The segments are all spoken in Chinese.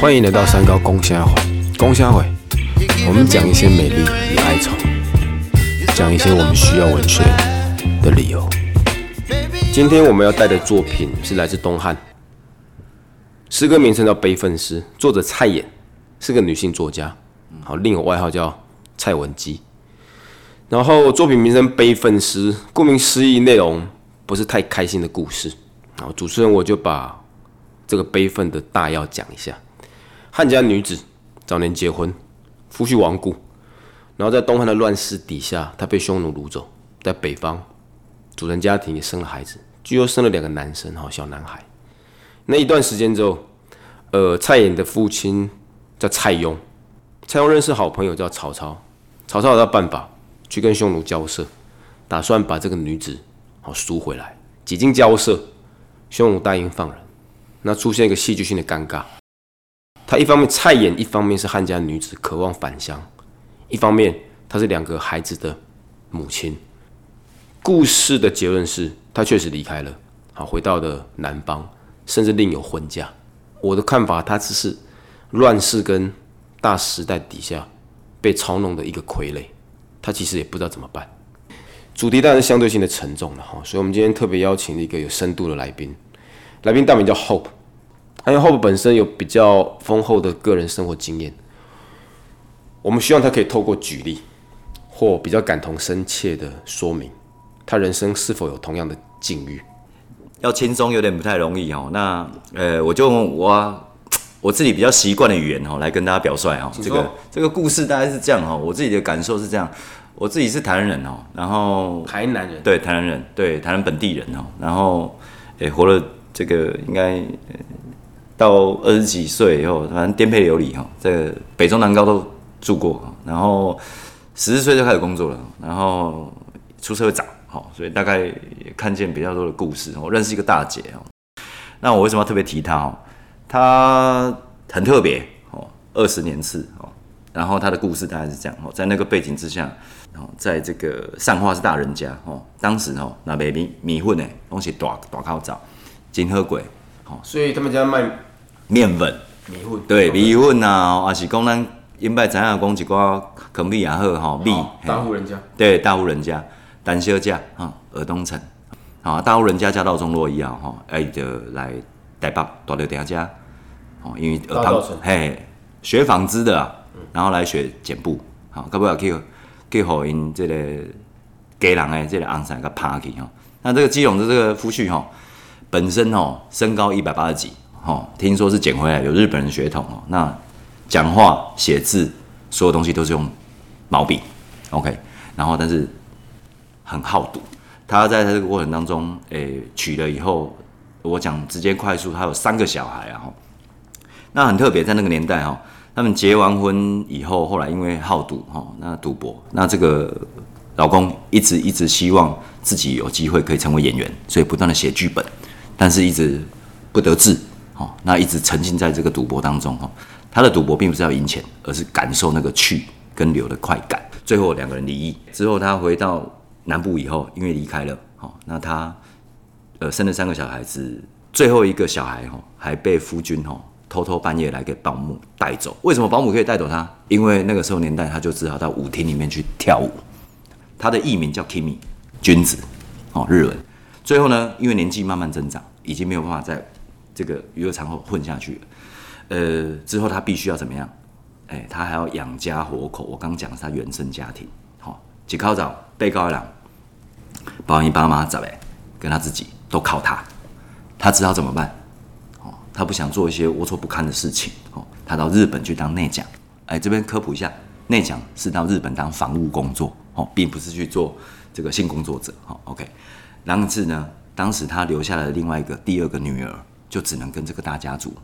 欢迎来到三高公虾会，公虾会，我们讲一些美丽与哀愁，讲一些我们需要文学的理由。今天我们要带的作品是来自东汉，诗歌名称叫《悲愤诗》，作者蔡琰是个女性作家，好，另有外号叫蔡文姬。然后作品名称《悲愤诗》，顾名思义，内容不是太开心的故事。好，主持人我就把这个悲愤的大要讲一下。汉家女子早年结婚，夫婿亡故，然后在东汉的乱世底下，她被匈奴掳走，在北方组成家庭，也生了孩子，据说生了两个男生哈，小男孩。那一段时间之后，呃，蔡琰的父亲叫蔡邕，蔡邕认识好朋友叫曹操，曹操有办法去跟匈奴交涉，打算把这个女子好赎回来。几经交涉，匈奴答应放人，那出现一个戏剧性的尴尬。他一方面蔡琰，一方面是汉家女子，渴望返乡；一方面她是两个孩子的母亲。故事的结论是，她确实离开了，好回到了南方，甚至另有婚嫁。我的看法，她只是乱世跟大时代底下被嘲弄的一个傀儡。她其实也不知道怎么办。主题当然是相对性的沉重了哈，所以我们今天特别邀请了一个有深度的来宾，来宾大名叫 Hope。因为 Hope 本身有比较丰厚的个人生活经验，我们希望他可以透过举例或比较感同身切的说明，他人生是否有同样的境遇。要轻松有点不太容易哦。那呃，我就用我 我自己比较习惯的语言哦，来跟大家表率哦。这个这个故事大概是这样哦，我自己的感受是这样。我自己是台南人哦，然后台南人对台南人对台南本地人哦，然后诶活了这个应该。到二十几岁以后，反正颠沛流离哈，在北中南高都住过，然后十四岁就开始工作了，然后出社会早，好，所以大概也看见比较多的故事。我认识一个大姐哦，那我为什么要特别提她哦？她很特别哦，二十年次哦，然后他的故事大概是这样哦，在那个背景之下，哦，在这个上化是大人家哦，当时哦那边米米粉呢，东西大大口罩，金河鬼，哦，所以他们家卖。面粉、米粉，对米粉啊，也是讲咱因拜知影讲一寡坑米也好吼，米大户人家，对大户人家，单小价哈，尔东城，啊大户人家家道中落一样吼，哎就来台北大陆店家，哦因为尔东嘿学纺织的啊，然后来学剪布，好，可不要去去互因这个家人诶这个昂山个趴去吼，那这个基隆的这个夫婿吼，本身吼身高一百八十几。哦，听说是捡回来，有日本人血统哦。那讲话、写字，所有东西都是用毛笔，OK。然后，但是很好赌。他在他这个过程当中，诶，娶了以后，我讲直接快速，他有三个小孩啊。那很特别，在那个年代哈，他们结完婚以后，后来因为好赌哈，那赌博，那这个老公一直一直希望自己有机会可以成为演员，所以不断的写剧本，但是一直不得志。哦，那一直沉浸在这个赌博当中哈，他的赌博并不是要赢钱，而是感受那个去跟留的快感。最后两个人离异之后，他回到南部以后，因为离开了，哦，那他呃生了三个小孩子，最后一个小孩哈还被夫君哈偷偷半夜来给保姆带走。为什么保姆可以带走他？因为那个时候年代，他就只好到舞厅里面去跳舞。他的艺名叫 Kimi，君子，哦，日文。最后呢，因为年纪慢慢增长，已经没有办法在。这个娱乐场所混下去了，呃，之后他必须要怎么样？哎，他还要养家活口。我刚讲是他原生家庭，好，几靠找被告人，包你爸妈找呗，跟他自己都靠他，他知道怎么办？他不想做一些龌龊不堪的事情，哦，他到日本去当内讲。哎，这边科普一下，内讲是到日本当防务工作，哦，并不是去做这个性工作者，好，OK。然后是呢，当时他留下了另外一个第二个女儿。就只能跟这个大家族，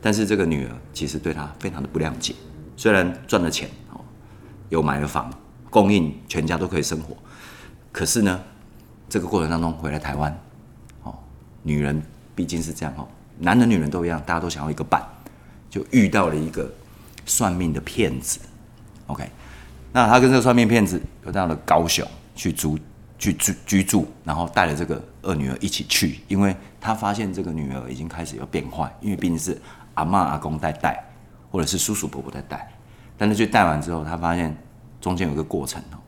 但是这个女儿其实对他非常的不谅解。虽然赚了钱哦，有买了房，供应全家都可以生活，可是呢，这个过程当中回来台湾，哦，女人毕竟是这样哦，男人女人都一样，大家都想要一个伴，就遇到了一个算命的骗子。OK，那他跟这个算命骗子又到了高雄去租去居居住，然后带了这个二女儿一起去，因为。他发现这个女儿已经开始有变坏，因为毕竟是阿嬷阿公在带，或者是叔叔伯伯在带。但是去带完之后，他发现中间有个过程哦，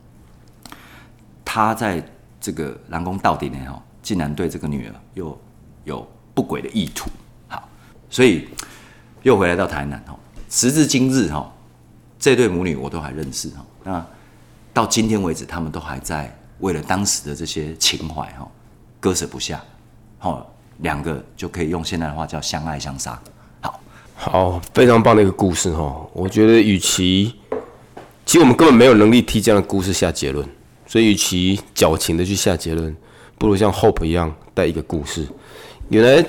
他在这个南宫到底呢哦，竟然对这个女儿又有不轨的意图。好，所以又回来到台南哦。时至今日哈，这对母女我都还认识哈。那到今天为止，他们都还在为了当时的这些情怀哈，割舍不下。好，两个就可以用现在的话叫相爱相杀。好，好，非常棒的一个故事哈。我觉得，与其其实我们根本没有能力替这样的故事下结论，所以与其矫情的去下结论，不如像 Hope 一样带一个故事。原来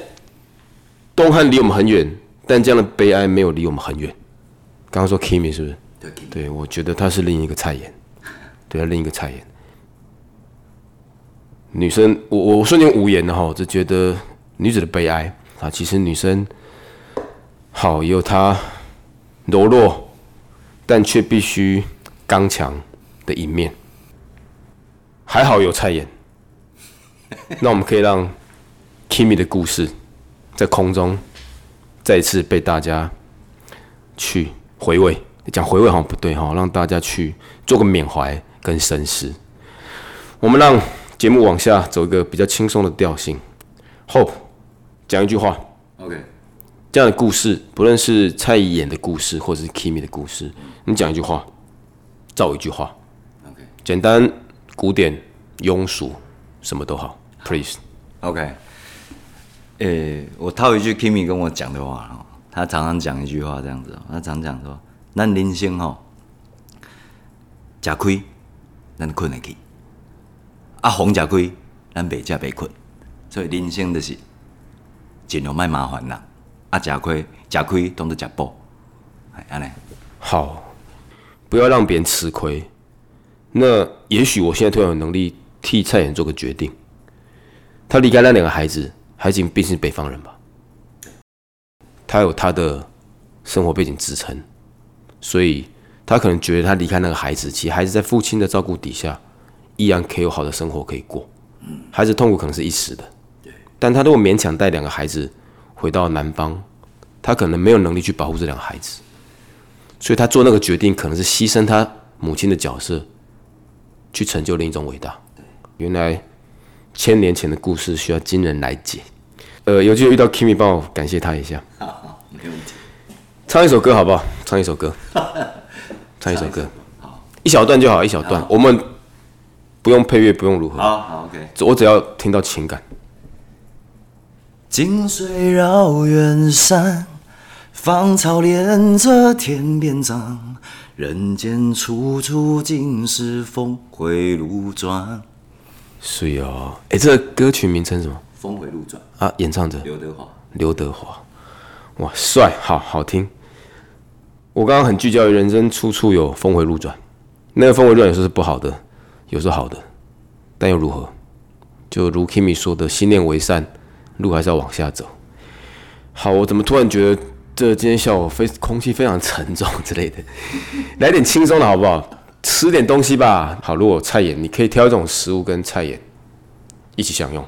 东汉离我们很远。但这样的悲哀没有离我们很远。刚刚说 Kimi 是不是？对，对我觉得他是另一个蔡妍，对，另一个蔡妍。女生，我我瞬间无言了哈，只觉得女子的悲哀啊，其实女生好有她柔弱，但却必须刚强的一面。还好有蔡妍，那我们可以让 Kimi 的故事在空中。再次被大家去回味，讲回味好像不对哈，让大家去做个缅怀跟深思。我们让节目往下走一个比较轻松的调性。Hope 讲一句话，OK，这样的故事，不论是蔡依演的故事，或者是 Kimi 的故事，你讲一句话，造一句话，OK，简单、古典、庸俗，什么都好，Please，OK。诶，我套一句 Kimi 跟我讲的话哦，他常常讲一句话这样子哦，他常讲说：“咱人生吼，食亏，咱困得起；啊，逢食亏，咱袂食袂困。所以人生就是尽量卖麻烦啦。啊，食亏，食亏当做食补，安尼。好，不要让别人吃亏。那也许我现在突然有能力替蔡妍做个决定，他离开那两个孩子。海景毕竟是北方人吧，他有他的生活背景支撑，所以他可能觉得他离开那个孩子，其实孩子在父亲的照顾底下，依然可以有好的生活可以过。孩子痛苦可能是一时的，但他如果勉强带两个孩子回到南方，他可能没有能力去保护这两个孩子，所以他做那个决定可能是牺牲他母亲的角色，去成就另一种伟大。原来千年前的故事需要今人来解。呃，有机会遇到 Kimi，帮我感谢他一下。好好，没问题。唱一首歌好不好？唱一首歌。唱一首歌。好，一小段就好，一小段。我们不用配乐，不用如何。好好，OK。我只要听到情感。金水绕远山，芳草连着天边长。人间处处尽是峰回路转。是哦，哎，这个歌曲名称什么？峰回路转啊！演唱者刘德华，刘德华，哇，帅，好好听。我刚刚很聚焦于人生处处有峰回路转，那个峰回路转有时候是不好的，有时候好的，但又如何？就如 Kimi 说的，心念为善，路还是要往下走。好，我怎么突然觉得这今天下午非空气非常沉重之类的？来点轻松的好不好？吃点东西吧。好，如果菜盐，你可以挑一种食物跟菜盐一起享用。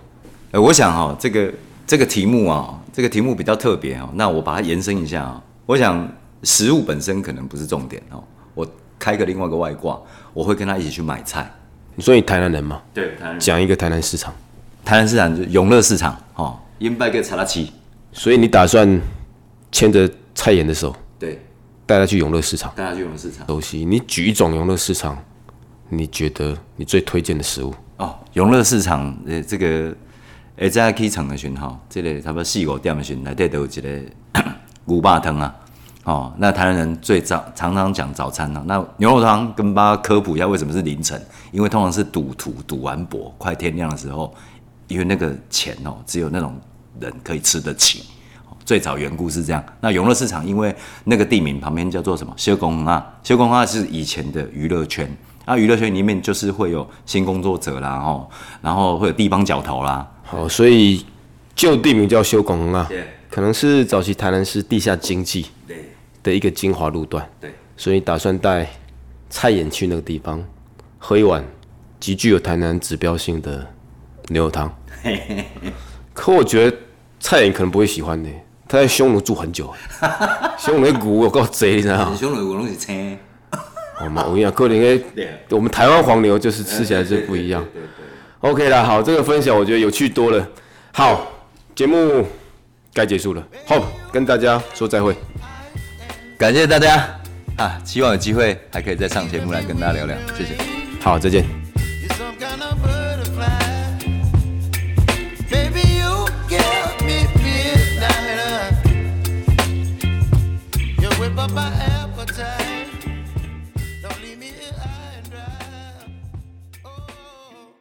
呃，我想哈，这个这个题目啊，这个题目比较特别哦。那我把它延伸一下啊，我想食物本身可能不是重点哦。我开个另外一个外挂，我会跟他一起去买菜。你说你台南人吗？对，台南。讲一个台南市场，台南市场就永乐市场哦，因拜个查拉奇。所以你打算牵着蔡妍的手，对，带他去永乐市场，带他去永乐市场。熟悉，你举一种永乐市场，你觉得你最推荐的食物？哦，永乐市场呃，这个。诶，在去场的讯号，这个差不多四五点的讯，内底都有一个 牛肉汤啊。哦，那台湾人最早常常讲早餐啊。那牛肉汤跟大家科普一下，为什么是凌晨？因为通常是赌徒赌完博，快天亮的时候，因为那个钱哦，只有那种人可以吃得起。最早缘故是这样。那永乐市场因为那个地名旁边叫做什么？修工啊，修工啊是以前的娱乐圈。啊，娱乐圈里面就是会有新工作者啦，哦，然后会有地方角头啦。好，所以旧地名叫修工啊，可能是早期台南市地下经济的一个精华路段。对，所以打算带蔡妍去那个地方喝一碗极具有台南指标性的牛肉汤。可我觉得蔡妍可能不会喜欢呢。他在匈奴住很久，匈奴的骨有够贼，你知道吗？匈奴骨拢是青。我们我跟你讲，可能因我们台湾黄牛就是吃起来就不一样。OK 啦，好，这个分享我觉得有趣多了。好，节目该结束了，好，跟大家说再会，感谢大家啊！希望有机会还可以再上节目来跟大家聊聊，谢谢。好，再见。up I am.